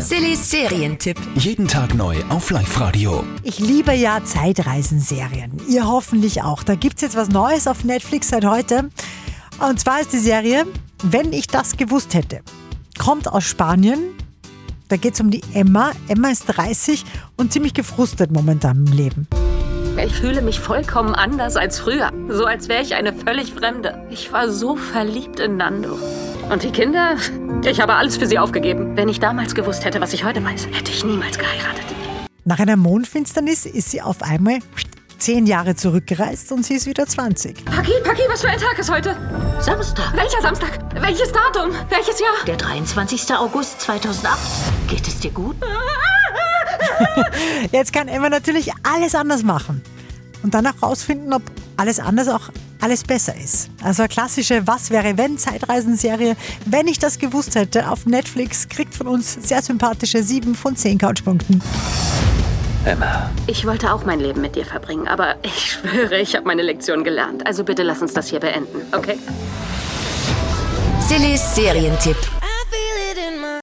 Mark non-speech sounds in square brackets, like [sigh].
Sillys Serientipp. Jeden Tag neu auf Live-Radio. Ich liebe ja Zeitreisenserien. Ihr hoffentlich auch. Da gibt es jetzt was Neues auf Netflix seit heute. Und zwar ist die Serie Wenn ich das gewusst hätte. Kommt aus Spanien. Da geht es um die Emma. Emma ist 30 und ziemlich gefrustet momentan im Leben. Ich fühle mich vollkommen anders als früher. So als wäre ich eine völlig Fremde. Ich war so verliebt in Nando. Und die Kinder? Ich habe alles für sie aufgegeben. Wenn ich damals gewusst hätte, was ich heute weiß, hätte ich niemals geheiratet. Nach einer Mondfinsternis ist sie auf einmal zehn Jahre zurückgereist und sie ist wieder 20. Paki, Paki, was für ein Tag ist heute? Samstag, Welcher Samstag? Welches Datum? Welches Jahr? der 23. August 2008. Geht es dir gut? [laughs] Jetzt kann Emma natürlich alles anders machen und dann auch rausfinden, ob alles anders auch alles besser ist. Also eine klassische Was wäre wenn Zeitreisenserie. Wenn ich das gewusst hätte, auf Netflix kriegt von uns sehr sympathische 7 von 10 Couchpunkten. Emma, Ich wollte auch mein Leben mit dir verbringen, aber ich schwöre, ich habe meine Lektion gelernt. Also bitte lass uns das hier beenden, okay? Sillys Serientipp.